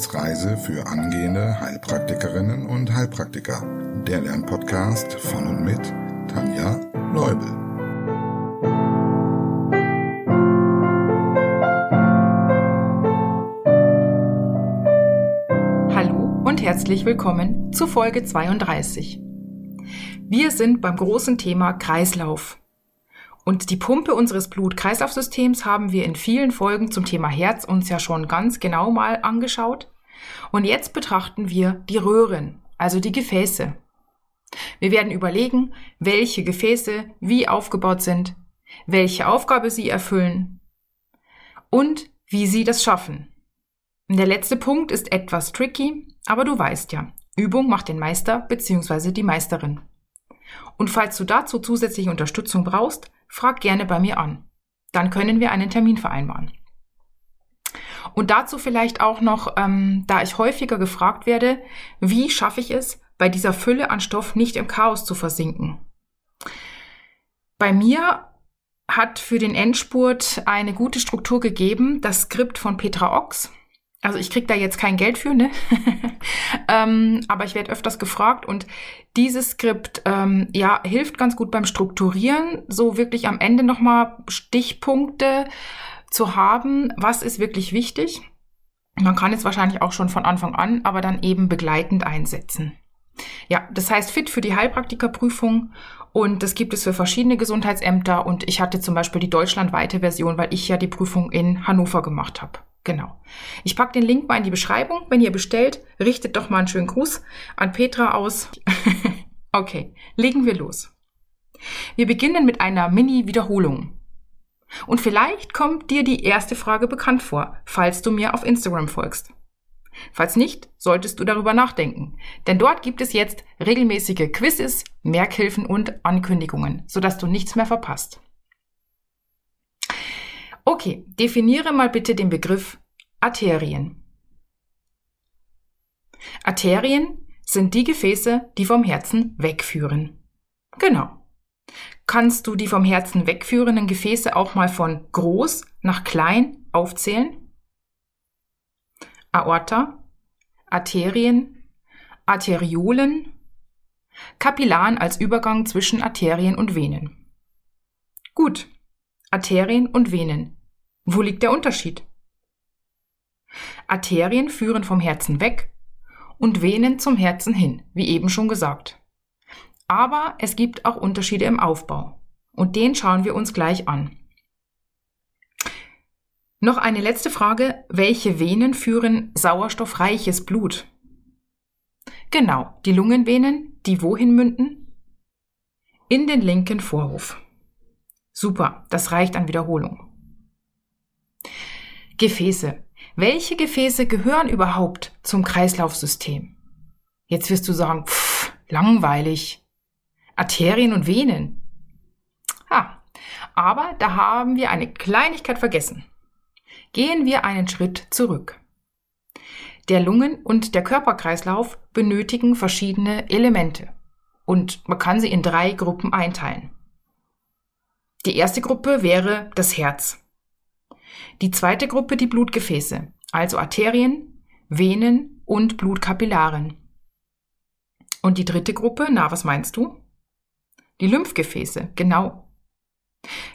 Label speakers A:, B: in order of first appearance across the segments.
A: Wissensreise für angehende Heilpraktikerinnen und Heilpraktiker. Der Lernpodcast von und mit Tanja Leubel.
B: Hallo und herzlich willkommen zu Folge 32. Wir sind beim großen Thema Kreislauf. Und die Pumpe unseres Blut-Kreislauf-Systems haben wir in vielen Folgen zum Thema Herz uns ja schon ganz genau mal angeschaut. Und jetzt betrachten wir die Röhren, also die Gefäße. Wir werden überlegen, welche Gefäße wie aufgebaut sind, welche Aufgabe sie erfüllen und wie sie das schaffen. Der letzte Punkt ist etwas tricky, aber du weißt ja, Übung macht den Meister bzw. die Meisterin. Und falls du dazu zusätzliche Unterstützung brauchst, frag gerne bei mir an. Dann können wir einen Termin vereinbaren. Und dazu vielleicht auch noch, ähm, da ich häufiger gefragt werde, wie schaffe ich es, bei dieser Fülle an Stoff nicht im Chaos zu versinken? Bei mir hat für den Endspurt eine gute Struktur gegeben, das Skript von Petra Ochs. Also ich krieg da jetzt kein Geld für, ne? ähm, aber ich werde öfters gefragt und dieses Skript ähm, ja hilft ganz gut beim Strukturieren, so wirklich am Ende nochmal Stichpunkte zu haben, was ist wirklich wichtig. Man kann es wahrscheinlich auch schon von Anfang an, aber dann eben begleitend einsetzen. Ja, das heißt fit für die Heilpraktikerprüfung und das gibt es für verschiedene Gesundheitsämter und ich hatte zum Beispiel die deutschlandweite Version, weil ich ja die Prüfung in Hannover gemacht habe. Genau. Ich packe den Link mal in die Beschreibung. Wenn ihr bestellt, richtet doch mal einen schönen Gruß an Petra aus. okay, legen wir los. Wir beginnen mit einer Mini-Wiederholung. Und vielleicht kommt dir die erste Frage bekannt vor, falls du mir auf Instagram folgst. Falls nicht, solltest du darüber nachdenken, denn dort gibt es jetzt regelmäßige Quizzes, Merkhilfen und Ankündigungen, sodass du nichts mehr verpasst. Okay, definiere mal bitte den Begriff Arterien. Arterien sind die Gefäße, die vom Herzen wegführen. Genau. Kannst du die vom Herzen wegführenden Gefäße auch mal von groß nach klein aufzählen? Aorta, Arterien, Arteriolen, Kapillaren als Übergang zwischen Arterien und Venen. Gut, Arterien und Venen. Wo liegt der Unterschied? Arterien führen vom Herzen weg und Venen zum Herzen hin, wie eben schon gesagt. Aber es gibt auch Unterschiede im Aufbau. Und den schauen wir uns gleich an. Noch eine letzte Frage. Welche Venen führen sauerstoffreiches Blut? Genau, die Lungenvenen, die wohin münden? In den linken Vorhof. Super, das reicht an Wiederholung. Gefäße. Welche Gefäße gehören überhaupt zum Kreislaufsystem? Jetzt wirst du sagen, pff, langweilig. Arterien und Venen. Ah, aber da haben wir eine Kleinigkeit vergessen. Gehen wir einen Schritt zurück. Der Lungen- und der Körperkreislauf benötigen verschiedene Elemente und man kann sie in drei Gruppen einteilen. Die erste Gruppe wäre das Herz. Die zweite Gruppe die Blutgefäße, also Arterien, Venen und Blutkapillaren. Und die dritte Gruppe, na, was meinst du? Die Lymphgefäße, genau.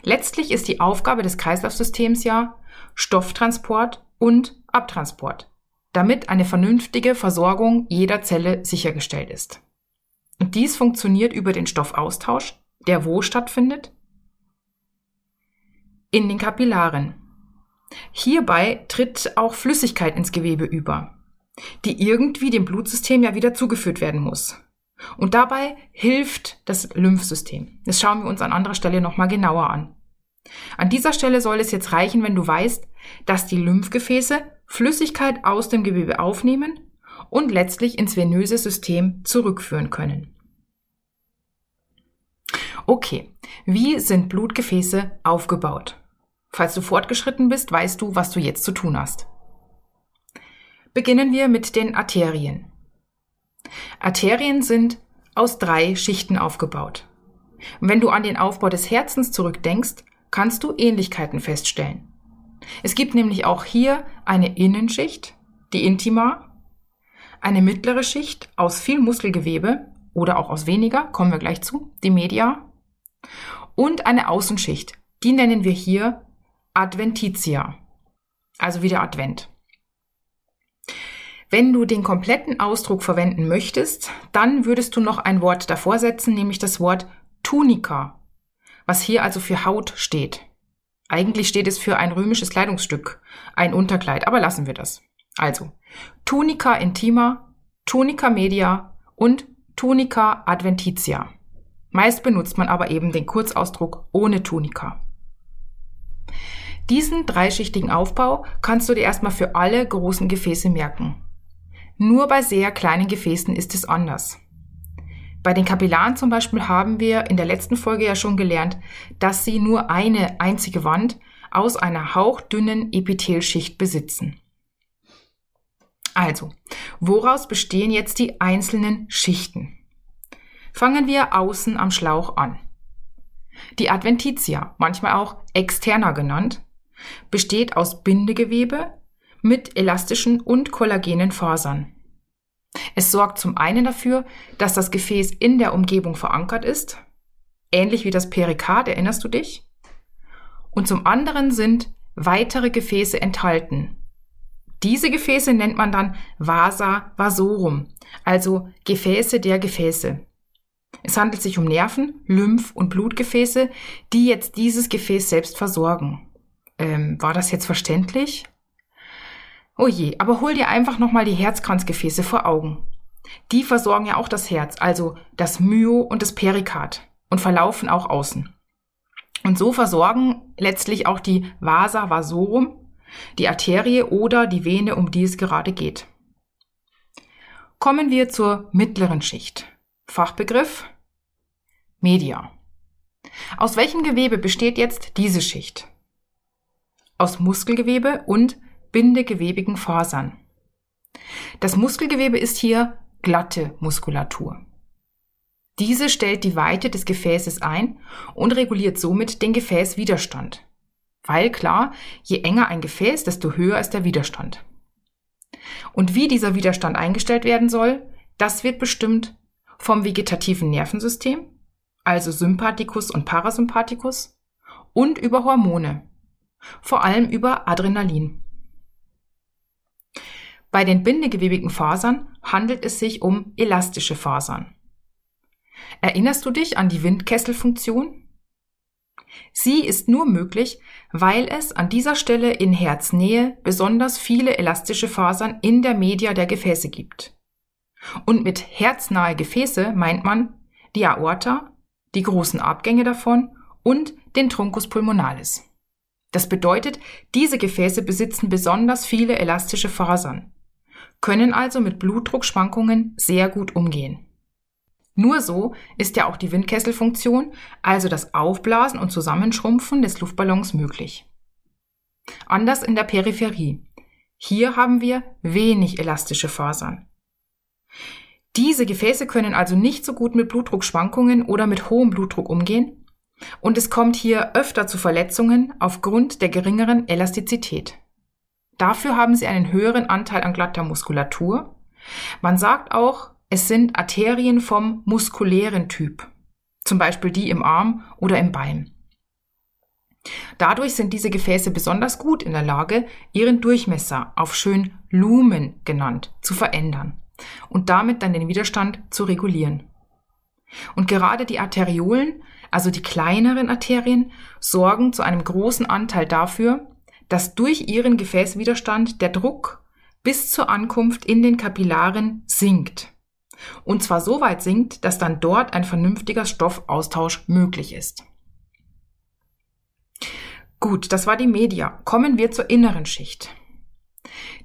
B: Letztlich ist die Aufgabe des Kreislaufsystems ja Stofftransport und Abtransport, damit eine vernünftige Versorgung jeder Zelle sichergestellt ist. Und dies funktioniert über den Stoffaustausch, der wo stattfindet? in den Kapillaren. Hierbei tritt auch Flüssigkeit ins Gewebe über, die irgendwie dem Blutsystem ja wieder zugeführt werden muss. Und dabei hilft das Lymphsystem. Das schauen wir uns an anderer Stelle nochmal genauer an. An dieser Stelle soll es jetzt reichen, wenn du weißt, dass die Lymphgefäße Flüssigkeit aus dem Gewebe aufnehmen und letztlich ins venöse System zurückführen können. Okay, wie sind Blutgefäße aufgebaut? Falls du fortgeschritten bist, weißt du, was du jetzt zu tun hast. Beginnen wir mit den Arterien. Arterien sind aus drei Schichten aufgebaut. Wenn du an den Aufbau des Herzens zurückdenkst, kannst du Ähnlichkeiten feststellen. Es gibt nämlich auch hier eine Innenschicht die Intima, eine mittlere Schicht aus viel Muskelgewebe oder auch aus weniger, kommen wir gleich zu, die Media, und eine Außenschicht, die nennen wir hier Adventitia, also wieder Advent. Wenn du den kompletten Ausdruck verwenden möchtest, dann würdest du noch ein Wort davor setzen, nämlich das Wort Tunica, was hier also für Haut steht. Eigentlich steht es für ein römisches Kleidungsstück, ein Unterkleid, aber lassen wir das. Also, Tunica intima, Tunica media und Tunica adventitia. Meist benutzt man aber eben den Kurzausdruck ohne Tunica. Diesen dreischichtigen Aufbau kannst du dir erstmal für alle großen Gefäße merken. Nur bei sehr kleinen Gefäßen ist es anders. Bei den Kapillaren zum Beispiel haben wir in der letzten Folge ja schon gelernt, dass sie nur eine einzige Wand aus einer hauchdünnen Epithelschicht besitzen. Also, woraus bestehen jetzt die einzelnen Schichten? Fangen wir außen am Schlauch an. Die Adventitia, manchmal auch externa genannt, besteht aus Bindegewebe mit elastischen und kollagenen Fasern. Es sorgt zum einen dafür, dass das Gefäß in der Umgebung verankert ist, ähnlich wie das Perikard, erinnerst du dich? Und zum anderen sind weitere Gefäße enthalten. Diese Gefäße nennt man dann Vasa vasorum, also Gefäße der Gefäße. Es handelt sich um Nerven, Lymph- und Blutgefäße, die jetzt dieses Gefäß selbst versorgen. Ähm, war das jetzt verständlich? Oh je, aber hol dir einfach nochmal die Herzkranzgefäße vor Augen. Die versorgen ja auch das Herz, also das Myo und das Perikard und verlaufen auch außen. Und so versorgen letztlich auch die Vasa vasorum, die Arterie oder die Vene, um die es gerade geht. Kommen wir zur mittleren Schicht. Fachbegriff Media. Aus welchem Gewebe besteht jetzt diese Schicht? Aus Muskelgewebe und bindegewebigen Fasern. Das Muskelgewebe ist hier glatte Muskulatur. Diese stellt die Weite des Gefäßes ein und reguliert somit den Gefäßwiderstand. Weil klar, je enger ein Gefäß, desto höher ist der Widerstand. Und wie dieser Widerstand eingestellt werden soll, das wird bestimmt vom vegetativen Nervensystem, also Sympathikus und Parasympathikus, und über Hormone, vor allem über Adrenalin. Bei den bindegewebigen Fasern handelt es sich um elastische Fasern. Erinnerst du dich an die Windkesselfunktion? Sie ist nur möglich, weil es an dieser Stelle in Herznähe besonders viele elastische Fasern in der Media der Gefäße gibt. Und mit herznahe Gefäße meint man die Aorta, die großen Abgänge davon und den Truncus pulmonalis. Das bedeutet, diese Gefäße besitzen besonders viele elastische Fasern können also mit Blutdruckschwankungen sehr gut umgehen. Nur so ist ja auch die Windkesselfunktion, also das Aufblasen und Zusammenschrumpfen des Luftballons möglich. Anders in der Peripherie. Hier haben wir wenig elastische Fasern. Diese Gefäße können also nicht so gut mit Blutdruckschwankungen oder mit hohem Blutdruck umgehen und es kommt hier öfter zu Verletzungen aufgrund der geringeren Elastizität. Dafür haben sie einen höheren Anteil an glatter Muskulatur. Man sagt auch, es sind Arterien vom muskulären Typ, zum Beispiel die im Arm oder im Bein. Dadurch sind diese Gefäße besonders gut in der Lage, ihren Durchmesser auf schön Lumen genannt zu verändern und damit dann den Widerstand zu regulieren. Und gerade die Arteriolen, also die kleineren Arterien, sorgen zu einem großen Anteil dafür, dass durch ihren Gefäßwiderstand der Druck bis zur Ankunft in den Kapillaren sinkt. Und zwar so weit sinkt, dass dann dort ein vernünftiger Stoffaustausch möglich ist. Gut, das war die Media. Kommen wir zur inneren Schicht.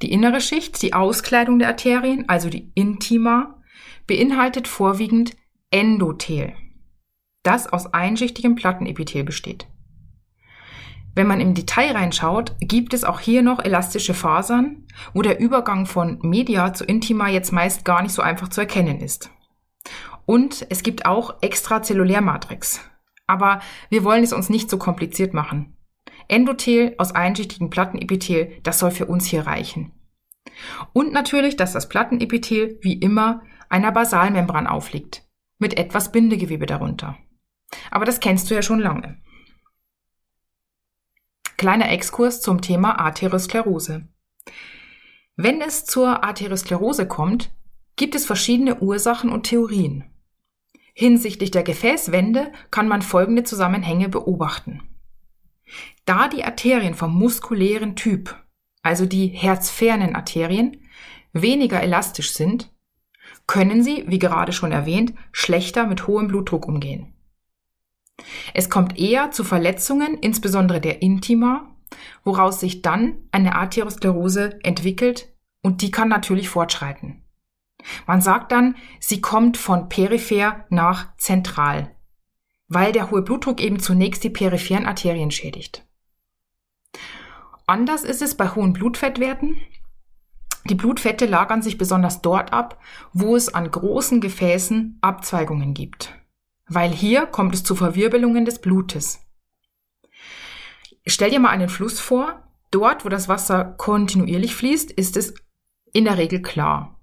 B: Die innere Schicht, die Auskleidung der Arterien, also die Intima, beinhaltet vorwiegend Endothel, das aus einschichtigem Plattenepithel besteht. Wenn man im Detail reinschaut, gibt es auch hier noch elastische Fasern, wo der Übergang von Media zu Intima jetzt meist gar nicht so einfach zu erkennen ist. Und es gibt auch Extrazellulärmatrix. Aber wir wollen es uns nicht so kompliziert machen. Endothel aus einschichtigen Plattenepithel, das soll für uns hier reichen. Und natürlich, dass das Plattenepithel wie immer einer Basalmembran aufliegt, mit etwas Bindegewebe darunter. Aber das kennst du ja schon lange. Kleiner Exkurs zum Thema Arteriosklerose. Wenn es zur Arteriosklerose kommt, gibt es verschiedene Ursachen und Theorien. Hinsichtlich der Gefäßwände kann man folgende Zusammenhänge beobachten. Da die Arterien vom muskulären Typ, also die herzfernen Arterien, weniger elastisch sind, können sie, wie gerade schon erwähnt, schlechter mit hohem Blutdruck umgehen. Es kommt eher zu Verletzungen, insbesondere der Intima, woraus sich dann eine Arteriosklerose entwickelt und die kann natürlich fortschreiten. Man sagt dann, sie kommt von peripher nach zentral, weil der hohe Blutdruck eben zunächst die peripheren Arterien schädigt. Anders ist es bei hohen Blutfettwerten. Die Blutfette lagern sich besonders dort ab, wo es an großen Gefäßen Abzweigungen gibt, weil hier kommt es zu Verwirbelungen des Blutes. Stell dir mal einen Fluss vor. Dort, wo das Wasser kontinuierlich fließt, ist es in der Regel klar.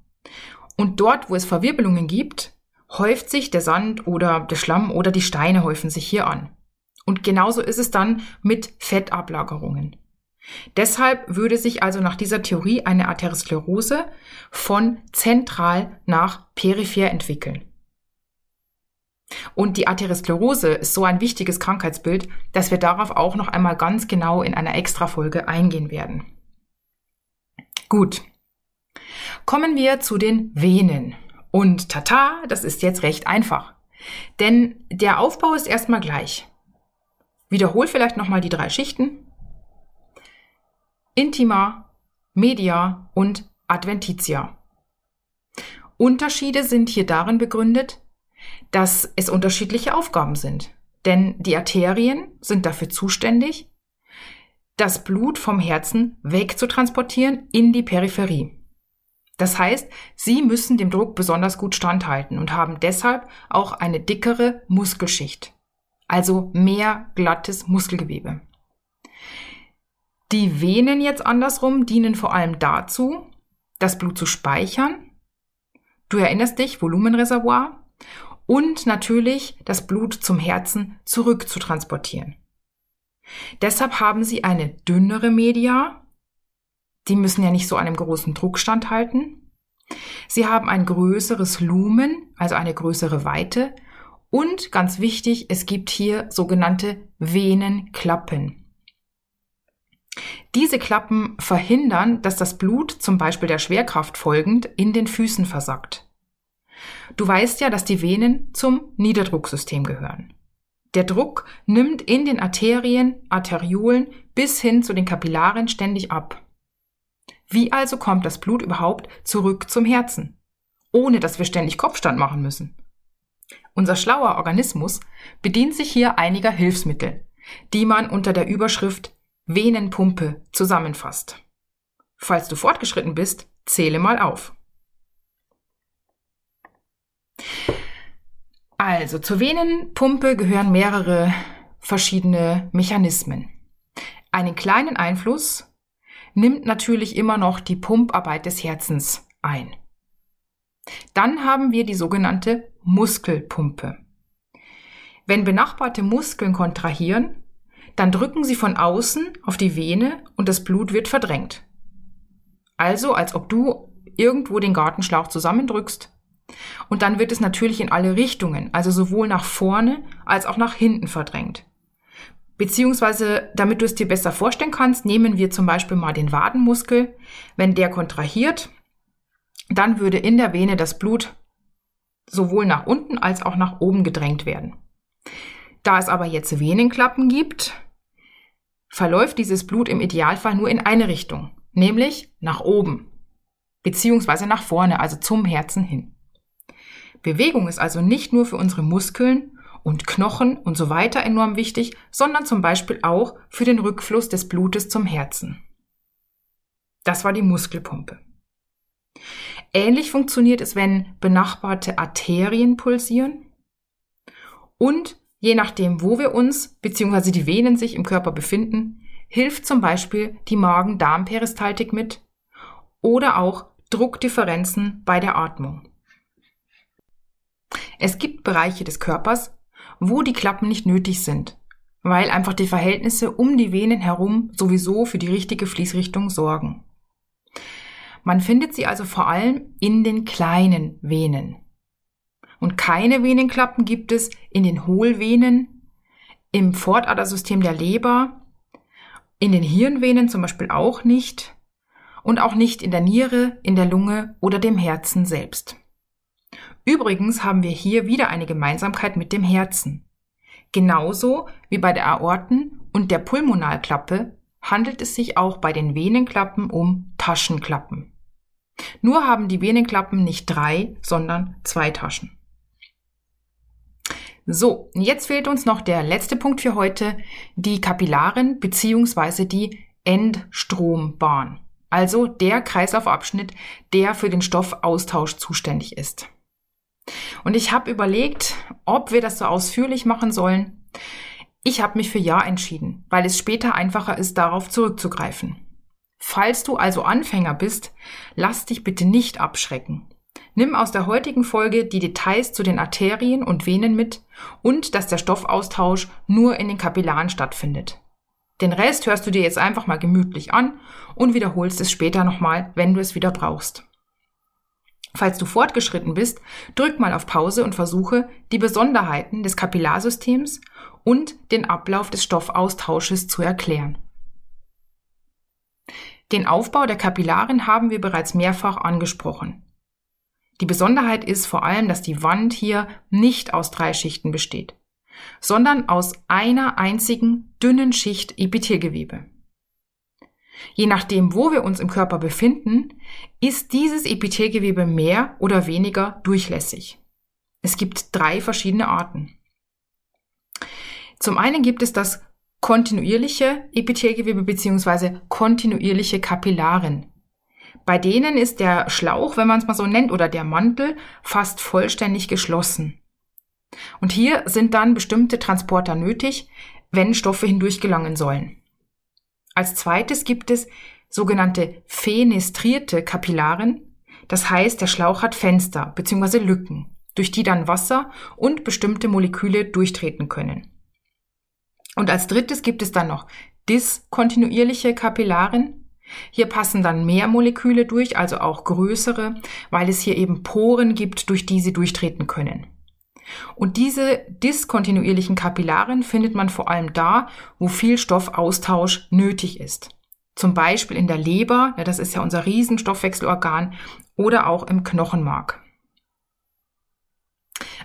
B: Und dort, wo es Verwirbelungen gibt, häuft sich der Sand oder der Schlamm oder die Steine häufen sich hier an. Und genauso ist es dann mit Fettablagerungen. Deshalb würde sich also nach dieser Theorie eine Arteriosklerose von zentral nach peripher entwickeln. Und die Arteriosklerose ist so ein wichtiges Krankheitsbild, dass wir darauf auch noch einmal ganz genau in einer Extrafolge eingehen werden. Gut, Kommen wir zu den Venen. Und tata, das ist jetzt recht einfach. Denn der Aufbau ist erstmal gleich. Wiederhol vielleicht nochmal die drei Schichten. Intima, Media und Adventitia. Unterschiede sind hier darin begründet, dass es unterschiedliche Aufgaben sind. Denn die Arterien sind dafür zuständig, das Blut vom Herzen wegzutransportieren in die Peripherie. Das heißt, sie müssen dem Druck besonders gut standhalten und haben deshalb auch eine dickere Muskelschicht, also mehr glattes Muskelgewebe. Die Venen jetzt andersrum dienen vor allem dazu, das Blut zu speichern. Du erinnerst dich, Volumenreservoir. Und natürlich das Blut zum Herzen zurück zu transportieren. Deshalb haben sie eine dünnere Media, die müssen ja nicht so einem großen Druck standhalten. Sie haben ein größeres Lumen, also eine größere Weite. Und ganz wichtig, es gibt hier sogenannte Venenklappen. Diese Klappen verhindern, dass das Blut zum Beispiel der Schwerkraft folgend in den Füßen versackt. Du weißt ja, dass die Venen zum Niederdrucksystem gehören. Der Druck nimmt in den Arterien, Arteriolen bis hin zu den Kapillaren ständig ab. Wie also kommt das Blut überhaupt zurück zum Herzen, ohne dass wir ständig Kopfstand machen müssen? Unser schlauer Organismus bedient sich hier einiger Hilfsmittel, die man unter der Überschrift Venenpumpe zusammenfasst. Falls du fortgeschritten bist, zähle mal auf. Also zur Venenpumpe gehören mehrere verschiedene Mechanismen. Einen kleinen Einfluss nimmt natürlich immer noch die Pumparbeit des Herzens ein. Dann haben wir die sogenannte Muskelpumpe. Wenn benachbarte Muskeln kontrahieren, dann drücken sie von außen auf die Vene und das Blut wird verdrängt. Also als ob du irgendwo den Gartenschlauch zusammendrückst. Und dann wird es natürlich in alle Richtungen, also sowohl nach vorne als auch nach hinten verdrängt. Beziehungsweise, damit du es dir besser vorstellen kannst, nehmen wir zum Beispiel mal den Wadenmuskel. Wenn der kontrahiert, dann würde in der Vene das Blut sowohl nach unten als auch nach oben gedrängt werden. Da es aber jetzt Venenklappen gibt, verläuft dieses Blut im Idealfall nur in eine Richtung, nämlich nach oben, beziehungsweise nach vorne, also zum Herzen hin. Bewegung ist also nicht nur für unsere Muskeln und Knochen und so weiter enorm wichtig, sondern zum Beispiel auch für den Rückfluss des Blutes zum Herzen. Das war die Muskelpumpe. Ähnlich funktioniert es, wenn benachbarte Arterien pulsieren und je nachdem, wo wir uns bzw. die Venen sich im Körper befinden, hilft zum Beispiel die Magen-Darm-Peristaltik mit oder auch Druckdifferenzen bei der Atmung. Es gibt Bereiche des Körpers, wo die Klappen nicht nötig sind, weil einfach die Verhältnisse um die Venen herum sowieso für die richtige Fließrichtung sorgen. Man findet sie also vor allem in den kleinen Venen. Und keine Venenklappen gibt es in den Hohlvenen, im Fortadersystem der Leber, in den Hirnvenen zum Beispiel auch nicht und auch nicht in der Niere, in der Lunge oder dem Herzen selbst. Übrigens haben wir hier wieder eine Gemeinsamkeit mit dem Herzen. Genauso wie bei der Aorten- und der Pulmonalklappe handelt es sich auch bei den Venenklappen um Taschenklappen. Nur haben die Venenklappen nicht drei, sondern zwei Taschen. So, jetzt fehlt uns noch der letzte Punkt für heute, die Kapillaren bzw. die Endstrombahn, also der Kreislaufabschnitt, der für den Stoffaustausch zuständig ist. Und ich habe überlegt, ob wir das so ausführlich machen sollen. Ich habe mich für Ja entschieden, weil es später einfacher ist, darauf zurückzugreifen. Falls du also Anfänger bist, lass dich bitte nicht abschrecken. Nimm aus der heutigen Folge die Details zu den Arterien und Venen mit und dass der Stoffaustausch nur in den Kapillaren stattfindet. Den Rest hörst du dir jetzt einfach mal gemütlich an und wiederholst es später nochmal, wenn du es wieder brauchst. Falls du fortgeschritten bist, drück mal auf Pause und versuche, die Besonderheiten des Kapillarsystems und den Ablauf des Stoffaustausches zu erklären. Den Aufbau der Kapillaren haben wir bereits mehrfach angesprochen. Die Besonderheit ist vor allem, dass die Wand hier nicht aus drei Schichten besteht, sondern aus einer einzigen dünnen Schicht Epithelgewebe. Je nachdem, wo wir uns im Körper befinden, ist dieses Epithelgewebe mehr oder weniger durchlässig. Es gibt drei verschiedene Arten. Zum einen gibt es das kontinuierliche Epithelgewebe bzw. kontinuierliche Kapillaren. Bei denen ist der Schlauch, wenn man es mal so nennt, oder der Mantel fast vollständig geschlossen. Und hier sind dann bestimmte Transporter nötig, wenn Stoffe hindurch gelangen sollen. Als zweites gibt es sogenannte fenestrierte Kapillaren. Das heißt, der Schlauch hat Fenster bzw. Lücken, durch die dann Wasser und bestimmte Moleküle durchtreten können. Und als drittes gibt es dann noch diskontinuierliche Kapillaren. Hier passen dann mehr Moleküle durch, also auch größere, weil es hier eben Poren gibt, durch die sie durchtreten können. Und diese diskontinuierlichen Kapillaren findet man vor allem da, wo viel Stoffaustausch nötig ist. Zum Beispiel in der Leber, ja, das ist ja unser Riesenstoffwechselorgan, oder auch im Knochenmark.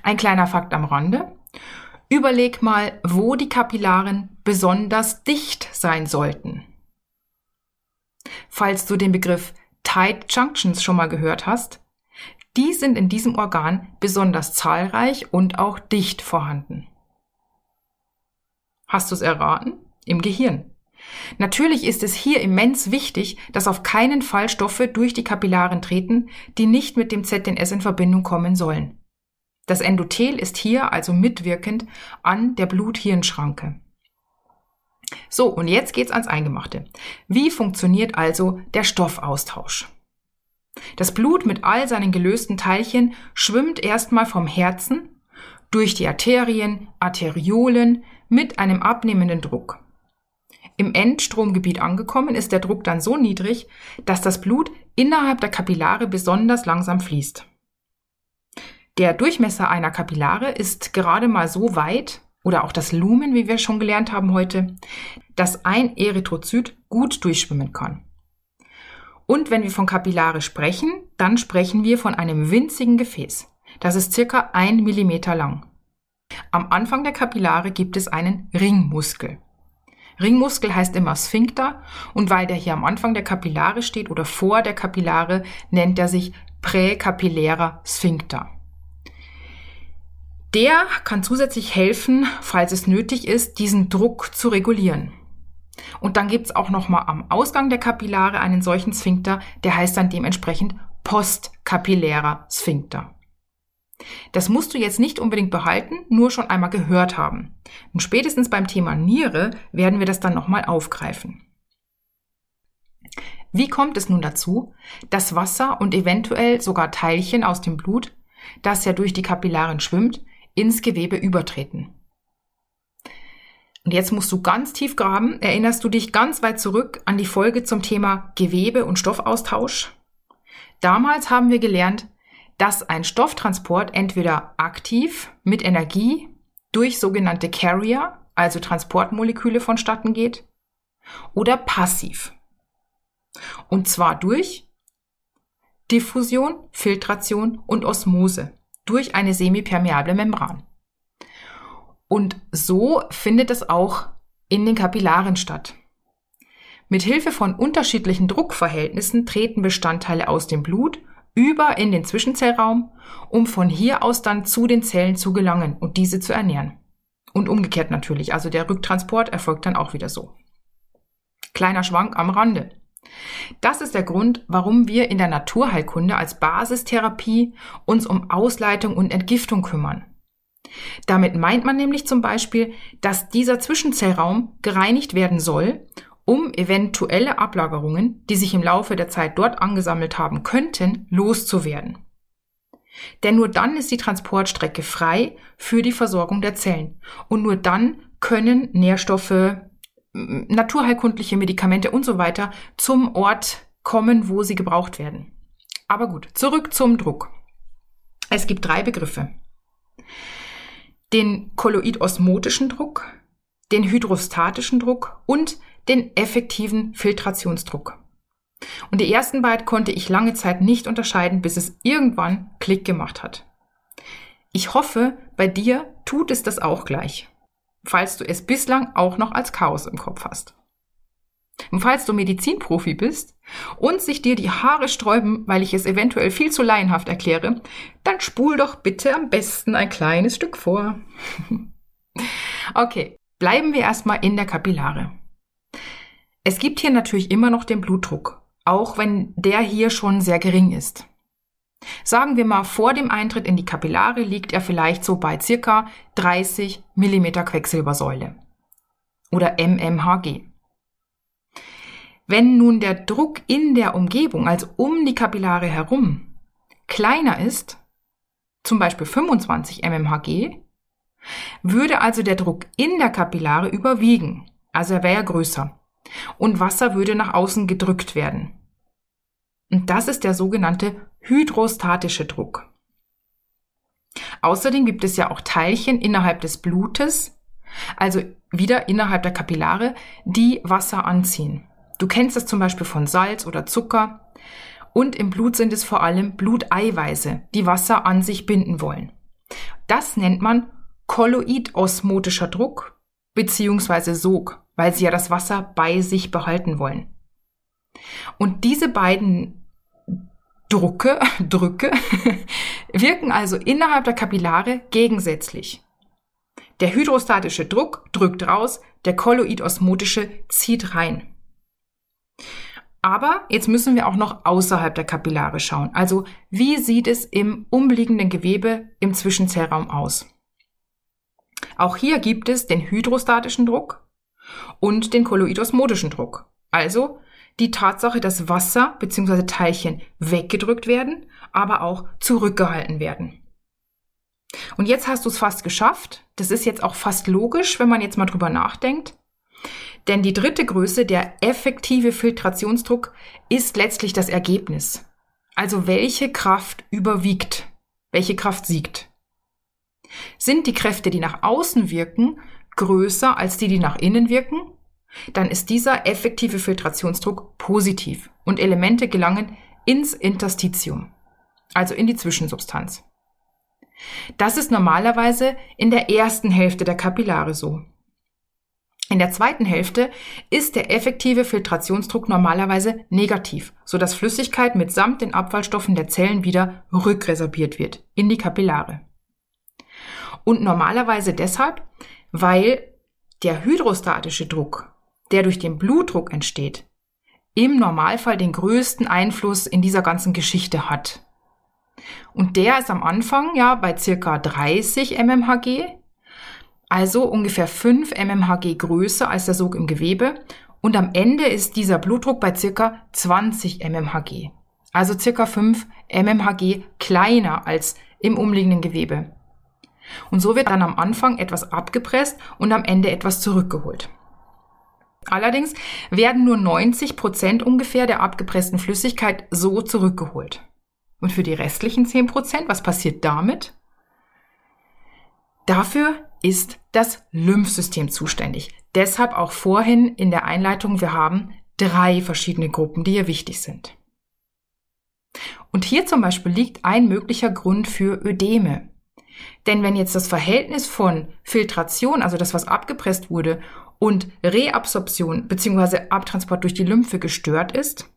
B: Ein kleiner Fakt am Rande. Überleg mal, wo die Kapillaren besonders dicht sein sollten. Falls du den Begriff Tight Junctions schon mal gehört hast, die sind in diesem Organ besonders zahlreich und auch dicht vorhanden. Hast du es erraten? Im Gehirn. Natürlich ist es hier immens wichtig, dass auf keinen Fall Stoffe durch die Kapillaren treten, die nicht mit dem ZNS in Verbindung kommen sollen. Das Endothel ist hier also mitwirkend an der Blut-Hirn-Schranke. So, und jetzt geht's ans Eingemachte. Wie funktioniert also der Stoffaustausch? Das Blut mit all seinen gelösten Teilchen schwimmt erstmal vom Herzen durch die Arterien, Arteriolen mit einem abnehmenden Druck. Im Endstromgebiet angekommen ist der Druck dann so niedrig, dass das Blut innerhalb der Kapillare besonders langsam fließt. Der Durchmesser einer Kapillare ist gerade mal so weit, oder auch das Lumen, wie wir schon gelernt haben heute, dass ein Erythrozyt gut durchschwimmen kann. Und wenn wir von Kapillare sprechen, dann sprechen wir von einem winzigen Gefäß. Das ist circa ein Millimeter lang. Am Anfang der Kapillare gibt es einen Ringmuskel. Ringmuskel heißt immer Sphinkter und weil der hier am Anfang der Kapillare steht oder vor der Kapillare, nennt er sich präkapillärer Sphinkter. Der kann zusätzlich helfen, falls es nötig ist, diesen Druck zu regulieren. Und dann gibt's auch nochmal am Ausgang der Kapillare einen solchen Sphinkter, der heißt dann dementsprechend postkapillärer Sphinkter. Das musst du jetzt nicht unbedingt behalten, nur schon einmal gehört haben. Und spätestens beim Thema Niere werden wir das dann nochmal aufgreifen. Wie kommt es nun dazu, dass Wasser und eventuell sogar Teilchen aus dem Blut, das ja durch die Kapillaren schwimmt, ins Gewebe übertreten? Und jetzt musst du ganz tief graben. Erinnerst du dich ganz weit zurück an die Folge zum Thema Gewebe- und Stoffaustausch? Damals haben wir gelernt, dass ein Stofftransport entweder aktiv mit Energie durch sogenannte Carrier, also Transportmoleküle vonstatten geht, oder passiv. Und zwar durch Diffusion, Filtration und Osmose durch eine semipermeable Membran. Und so findet es auch in den Kapillaren statt. Mit Hilfe von unterschiedlichen Druckverhältnissen treten Bestandteile aus dem Blut über in den Zwischenzellraum, um von hier aus dann zu den Zellen zu gelangen und diese zu ernähren. Und umgekehrt natürlich, also der Rücktransport erfolgt dann auch wieder so. Kleiner Schwank am Rande. Das ist der Grund, warum wir in der Naturheilkunde als Basistherapie uns um Ausleitung und Entgiftung kümmern. Damit meint man nämlich zum Beispiel, dass dieser Zwischenzellraum gereinigt werden soll, um eventuelle Ablagerungen, die sich im Laufe der Zeit dort angesammelt haben könnten, loszuwerden. Denn nur dann ist die Transportstrecke frei für die Versorgung der Zellen. Und nur dann können Nährstoffe, naturheilkundliche Medikamente und so weiter zum Ort kommen, wo sie gebraucht werden. Aber gut, zurück zum Druck. Es gibt drei Begriffe. Den kolloidosmotischen Druck, den hydrostatischen Druck und den effektiven Filtrationsdruck. Und die ersten beiden konnte ich lange Zeit nicht unterscheiden, bis es irgendwann Klick gemacht hat. Ich hoffe, bei dir tut es das auch gleich falls du es bislang auch noch als Chaos im Kopf hast. Und falls du Medizinprofi bist und sich dir die Haare sträuben, weil ich es eventuell viel zu laienhaft erkläre, dann spul doch bitte am besten ein kleines Stück vor. okay, bleiben wir erstmal in der Kapillare. Es gibt hier natürlich immer noch den Blutdruck, auch wenn der hier schon sehr gering ist. Sagen wir mal, vor dem Eintritt in die Kapillare liegt er vielleicht so bei circa 30 mm Quecksilbersäule oder mmHg. Wenn nun der Druck in der Umgebung, also um die Kapillare herum, kleiner ist, zum Beispiel 25 mmHg, würde also der Druck in der Kapillare überwiegen, also er wäre ja größer, und Wasser würde nach außen gedrückt werden. Und das ist der sogenannte hydrostatische Druck. Außerdem gibt es ja auch Teilchen innerhalb des Blutes, also wieder innerhalb der Kapillare, die Wasser anziehen. Du kennst das zum Beispiel von Salz oder Zucker. Und im Blut sind es vor allem Bluteiweiße, die Wasser an sich binden wollen. Das nennt man kolloidosmotischer Druck beziehungsweise Sog, weil sie ja das Wasser bei sich behalten wollen. Und diese beiden Drucke, Drücke wirken also innerhalb der Kapillare gegensätzlich. Der hydrostatische Druck drückt raus, der kolloidosmotische zieht rein. Aber jetzt müssen wir auch noch außerhalb der Kapillare schauen. Also wie sieht es im umliegenden Gewebe im Zwischenzellraum aus? Auch hier gibt es den hydrostatischen Druck und den kolloidosmotischen Druck. Also die Tatsache, dass Wasser bzw. Teilchen weggedrückt werden, aber auch zurückgehalten werden. Und jetzt hast du es fast geschafft. Das ist jetzt auch fast logisch, wenn man jetzt mal drüber nachdenkt. Denn die dritte Größe, der effektive Filtrationsdruck, ist letztlich das Ergebnis. Also welche Kraft überwiegt, welche Kraft siegt. Sind die Kräfte, die nach außen wirken, größer als die, die nach innen wirken? dann ist dieser effektive Filtrationsdruck positiv und Elemente gelangen ins Interstitium, also in die Zwischensubstanz. Das ist normalerweise in der ersten Hälfte der Kapillare so. In der zweiten Hälfte ist der effektive Filtrationsdruck normalerweise negativ, so dass Flüssigkeit mitsamt den Abfallstoffen der Zellen wieder rückresorbiert wird in die Kapillare. Und normalerweise deshalb, weil der hydrostatische Druck der durch den Blutdruck entsteht, im Normalfall den größten Einfluss in dieser ganzen Geschichte hat. Und der ist am Anfang ja bei circa 30 mmHg, also ungefähr 5 mmHg größer als der Sog im Gewebe Und am Ende ist dieser Blutdruck bei circa 20 mmHg. Also circa 5 mmHg kleiner als im umliegenden Gewebe. Und so wird dann am Anfang etwas abgepresst und am Ende etwas zurückgeholt. Allerdings werden nur 90 Prozent ungefähr der abgepressten Flüssigkeit so zurückgeholt. Und für die restlichen 10 Prozent, was passiert damit? Dafür ist das Lymphsystem zuständig. Deshalb auch vorhin in der Einleitung, wir haben drei verschiedene Gruppen, die hier wichtig sind. Und hier zum Beispiel liegt ein möglicher Grund für Ödeme. Denn wenn jetzt das Verhältnis von Filtration, also das, was abgepresst wurde, und Reabsorption bzw. Abtransport durch die Lymphe gestört ist,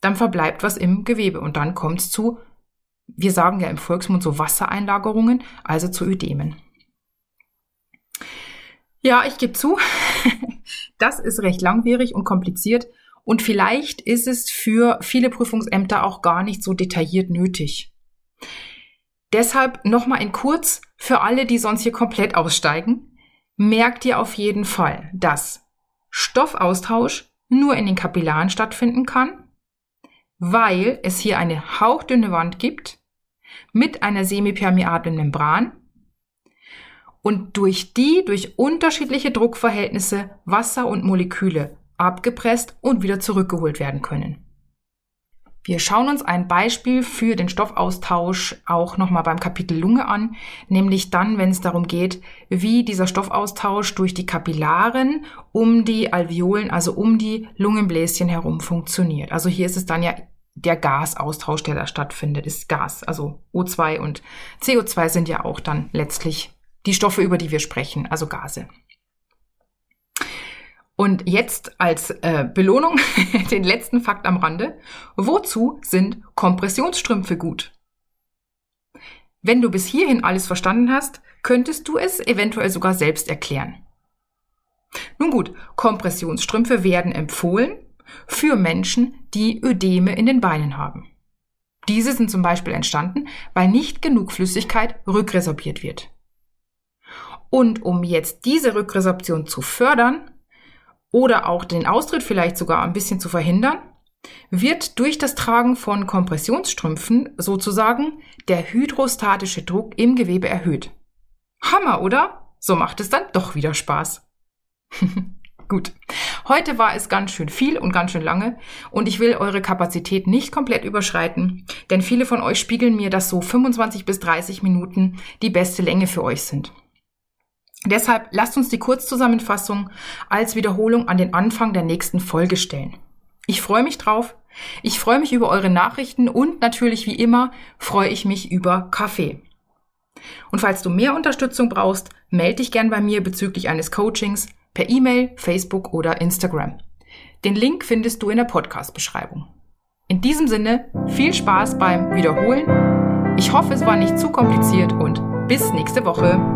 B: dann verbleibt was im Gewebe und dann kommt es zu, wir sagen ja im Volksmund so Wassereinlagerungen, also zu Ödemen. Ja, ich gebe zu, das ist recht langwierig und kompliziert und vielleicht ist es für viele Prüfungsämter auch gar nicht so detailliert nötig. Deshalb nochmal in kurz für alle, die sonst hier komplett aussteigen. Merkt ihr auf jeden Fall, dass Stoffaustausch nur in den Kapillaren stattfinden kann, weil es hier eine hauchdünne Wand gibt mit einer semipermeablen Membran und durch die durch unterschiedliche Druckverhältnisse Wasser und Moleküle abgepresst und wieder zurückgeholt werden können. Wir schauen uns ein Beispiel für den Stoffaustausch auch nochmal beim Kapitel Lunge an, nämlich dann, wenn es darum geht, wie dieser Stoffaustausch durch die Kapillaren um die Alveolen, also um die Lungenbläschen herum funktioniert. Also hier ist es dann ja der Gasaustausch, der da stattfindet, ist Gas. Also O2 und CO2 sind ja auch dann letztlich die Stoffe, über die wir sprechen, also Gase. Und jetzt als äh, Belohnung den letzten Fakt am Rande. Wozu sind Kompressionsstrümpfe gut? Wenn du bis hierhin alles verstanden hast, könntest du es eventuell sogar selbst erklären. Nun gut, Kompressionsstrümpfe werden empfohlen für Menschen, die Ödeme in den Beinen haben. Diese sind zum Beispiel entstanden, weil nicht genug Flüssigkeit rückresorbiert wird. Und um jetzt diese Rückresorption zu fördern oder auch den Austritt vielleicht sogar ein bisschen zu verhindern, wird durch das Tragen von Kompressionsstrümpfen sozusagen der hydrostatische Druck im Gewebe erhöht. Hammer, oder? So macht es dann doch wieder Spaß. Gut. Heute war es ganz schön viel und ganz schön lange und ich will eure Kapazität nicht komplett überschreiten, denn viele von euch spiegeln mir, dass so 25 bis 30 Minuten die beste Länge für euch sind. Deshalb lasst uns die Kurzzusammenfassung als Wiederholung an den Anfang der nächsten Folge stellen. Ich freue mich drauf. Ich freue mich über eure Nachrichten und natürlich wie immer freue ich mich über Kaffee. Und falls du mehr Unterstützung brauchst, melde dich gern bei mir bezüglich eines Coachings per E-Mail, Facebook oder Instagram. Den Link findest du in der Podcast-Beschreibung. In diesem Sinne, viel Spaß beim Wiederholen. Ich hoffe, es war nicht zu kompliziert und bis nächste Woche.